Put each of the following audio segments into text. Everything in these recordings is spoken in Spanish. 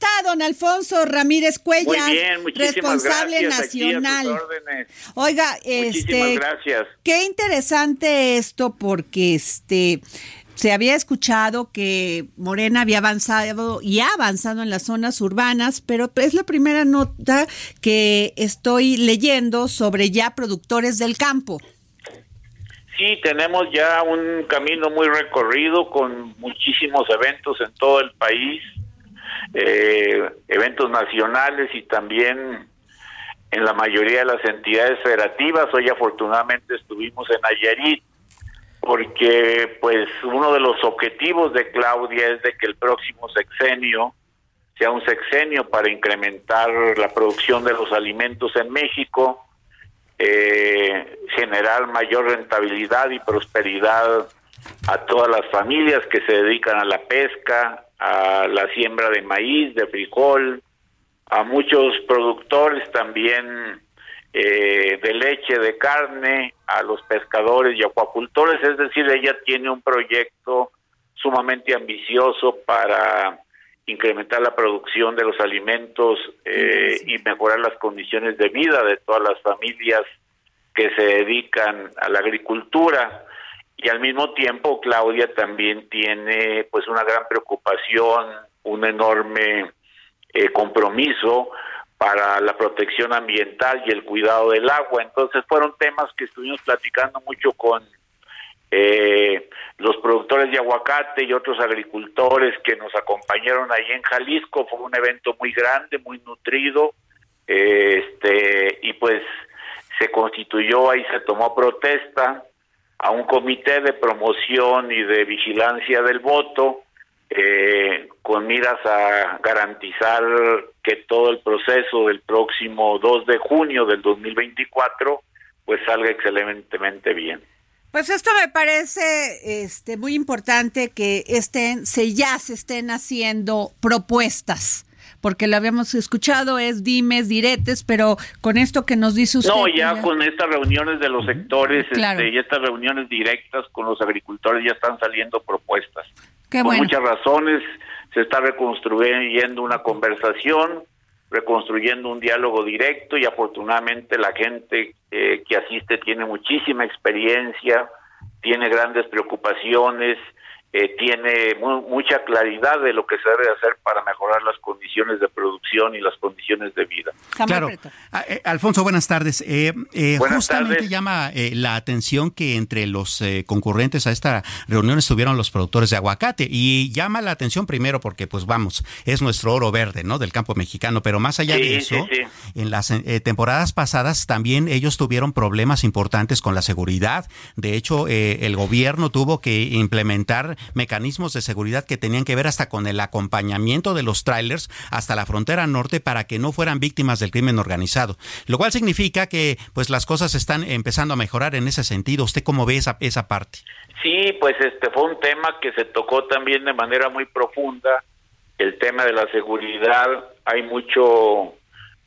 está don Alfonso Ramírez Cuellar, Muy bien, muchísimas responsable gracias, aquí a nacional? órdenes. Oiga, Muchísimas este, gracias. qué interesante esto porque este se había escuchado que Morena había avanzado y ha avanzado en las zonas urbanas, pero es la primera nota que estoy leyendo sobre ya productores del campo. Sí, tenemos ya un camino muy recorrido con muchísimos eventos en todo el país, eh, eventos nacionales y también en la mayoría de las entidades federativas. Hoy afortunadamente estuvimos en Nayarit porque pues uno de los objetivos de Claudia es de que el próximo sexenio sea un sexenio para incrementar la producción de los alimentos en México, eh, generar mayor rentabilidad y prosperidad a todas las familias que se dedican a la pesca, a la siembra de maíz, de frijol, a muchos productores también eh, de leche, de carne, a los pescadores y acuacultores, es decir, ella tiene un proyecto sumamente ambicioso para incrementar la producción de los alimentos eh, y mejorar las condiciones de vida de todas las familias que se dedican a la agricultura y al mismo tiempo Claudia también tiene pues una gran preocupación, un enorme eh, compromiso para la protección ambiental y el cuidado del agua. Entonces fueron temas que estuvimos platicando mucho con eh, los productores de aguacate y otros agricultores que nos acompañaron ahí en Jalisco. Fue un evento muy grande, muy nutrido, eh, este y pues se constituyó ahí, se tomó protesta a un comité de promoción y de vigilancia del voto eh, con miras a garantizar que todo el proceso del próximo 2 de junio del 2024 pues salga excelentemente bien. Pues esto me parece este muy importante que estén se ya se estén haciendo propuestas porque lo habíamos escuchado es dimes, diretes, pero con esto que nos dice usted. No, ya con estas reuniones de los sectores Claro. este, y estas reuniones directas con los agricultores ya están saliendo propuestas. Qué Por bueno. muchas razones se está reconstruyendo una conversación, reconstruyendo un diálogo directo y afortunadamente la gente eh, que asiste tiene muchísima experiencia, tiene grandes preocupaciones, eh, tiene mu- mucha claridad de lo que se debe hacer para mejorar las condiciones de producción y las condiciones de vida. Claro. Ah, eh, Alfonso, buenas tardes. Eh, eh, Buenas justamente tardes. llama eh, la atención que entre los eh, concurrentes a esta reunión estuvieron los productores de aguacate y llama la atención primero porque, pues vamos, es nuestro oro verde, ¿no? Del campo mexicano, pero más allá Sí, de eso, sí. en las eh, temporadas pasadas también ellos tuvieron problemas importantes con la seguridad. De hecho, eh, el gobierno tuvo que implementar mecanismos de seguridad que tenían que ver hasta con el acompañamiento de los trailers hasta la frontera norte para que no fueran víctimas del crimen organizado. Lo cual significa que pues las cosas están empezando a mejorar en ese sentido. ¿Usted cómo ve esa, esa parte? Sí, pues este fue un tema que se tocó también de manera muy profunda, el tema de la seguridad. Hay mucho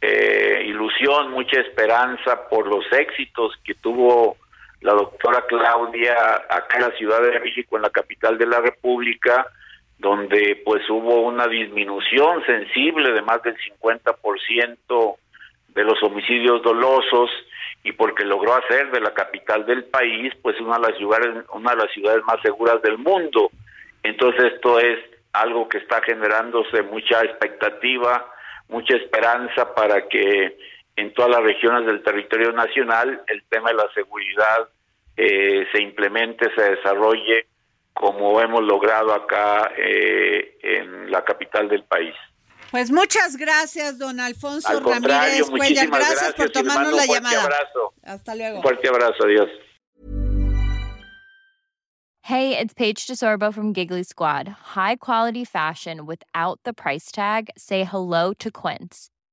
eh, ilusión, mucha esperanza por los éxitos que tuvo la doctora Claudia acá en la Ciudad de México, en la capital de la República, donde pues hubo una disminución sensible de más del 50% de los homicidios dolosos y porque logró hacer de la capital del país pues una de las ciudades una de las ciudades más seguras del mundo. Entonces esto es algo que está generándose mucha expectativa, mucha esperanza para que en todas las regiones del territorio nacional el tema de la seguridad eh, se implemente, se desarrolle como hemos logrado acá eh, en la capital del país. Pues muchas gracias, don Alfonso Al Ramírez Cuellar. muchísimas Gracias, gracias por tomarnos la un fuerte llamada. abrazo. Hasta luego. Un fuerte abrazo, adiós. Hey, it's Paige DeSorbo from Giggly Squad. High quality fashion without the price tag. Say hello to Quince.